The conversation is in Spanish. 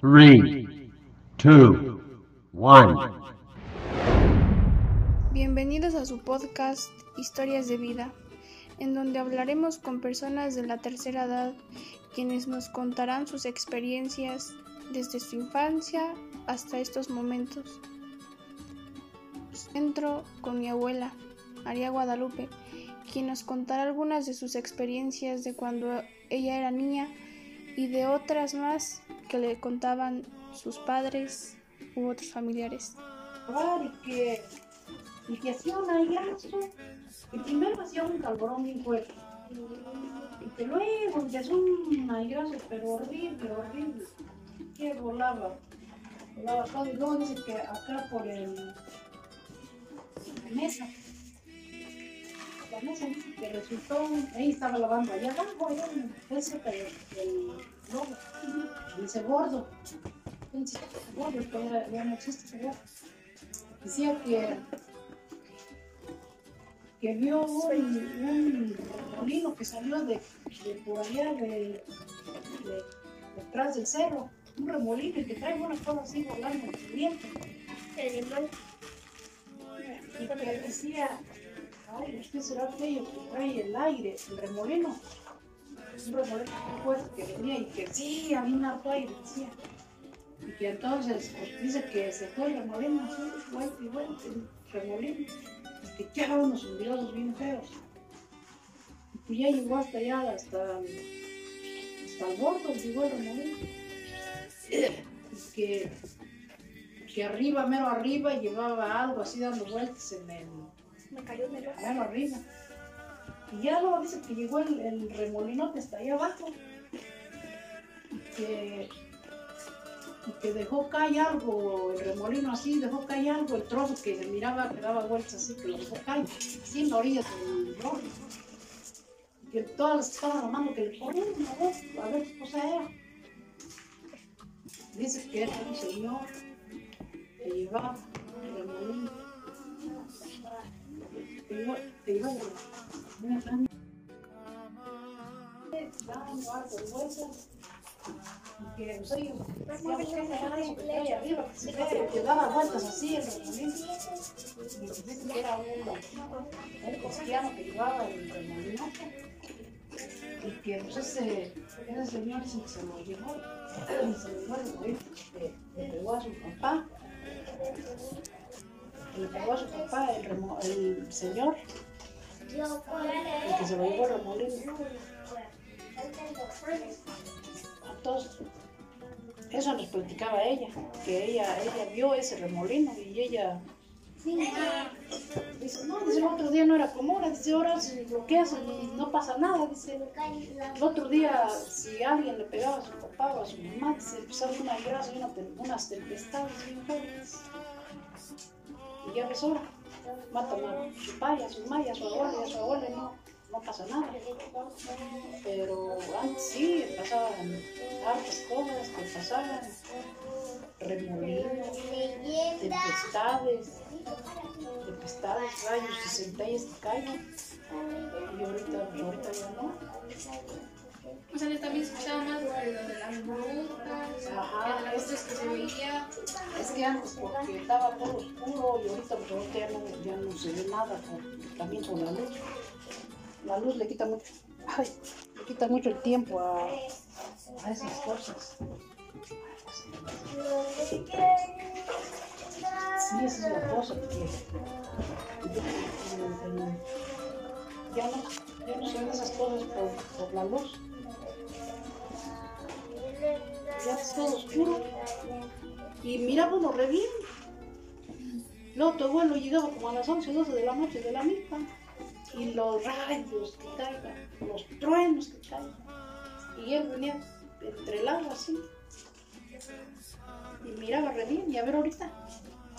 Three, two, one. Bienvenidos a su podcast Historias de Vida, en donde hablaremos con personas de la tercera edad, quienes nos contarán sus experiencias desde su infancia hasta estos momentos. Entro con mi abuela, María Guadalupe, quien nos contará algunas de sus experiencias de cuando ella era niña y de otras más que le contaban sus padres u otros familiares. y que, y que hacía un aigrazo. Y primero hacía un calorón bien fuerte. Y que luego empezó un aigrazo, pero horrible, horrible. Que volaba. Volaba todo. Y luego dice que acá por el. La mesa. La mesa que resultó. Ahí estaba allá abajo, allá en el cerca del, gordo. Dice gordo, que ya, no existe, ¿verdad? Decía que que vio un, un molino que salió de, de por allá de- detrás del cerro, un remolino y que trae una cosa así volando en el viento. Y que decía, ay, ¿qué será aquello que trae el aire, el remolino? Un muy fuerte que venía y que sí, había un harto aire, decía. Y que entonces, pues dice que se fue el remolino así, vuelta y vuelta, el remolino y que ya unos hundiosos bien feos. Y pues ya llegó hasta allá, hasta, hasta el bordo, llegó el remolino. Y que, que arriba, mero arriba, llevaba algo así dando vueltas en el, Me cayó un reloj. mero arriba. Y ya luego dice que llegó el, el remolinote hasta allá abajo. Y que, que dejó caer algo, el remolino así, dejó caer algo, el trozo que se miraba, que daba vueltas así, que lo dejó caer, así en la orilla del río. Y que todas las que estaban armando que le ponían a ver, a ver qué cosa era. Dice que era un señor que llevaba el remolino. Que iba, que iba pues, se daba vueltas así que llevaba el remolino. Y que pues ese, señor se se lo llevó remolino, le, pegó a su papá. Le pegó a su papá el, el señor, el que se lo llevó el remolino. Entonces, eso nos platicaba ella, que ella, ella vio ese remolino y ella dice, no, dice, el otro día no era común, dice, ahora se bloqueas y no pasa nada, dice, el otro día si alguien le pegaba a su papá o a su mamá, dice, empezaba una grasa y una unas tempestades bien. Y ya ves ahora, matan a su padre, a su madre, a su abuela su abuela no, no pasa nada. Pero antes sí, pasaban hartas cosas que pasaban, remolinos, tempestades, tempestades, rayos y centellas que caen. Y ahorita, ahorita ya no. O sea, yo también escuchaba más de lo de las brujas, Ajá, de las es- que se veía. Es que antes porque estaba todo oscuro y ahorita pues ahorita ya no, ya no se ve nada, también por la luz. La luz le quita mucho, ay, le quita mucho el tiempo a, a esas cosas. Sí, esa es la cosa, que ya no, ya no se ven esas cosas por, por la luz. Ya es todo oscuro. Y mirábamos re bien. Luego tu abuelo llegaba como a las 11 o 12 de la noche de la misma. Y los rayos que caigan, los truenos que caigan. Y él venía entre el agua así. Y miraba re bien. Y a ver ahorita.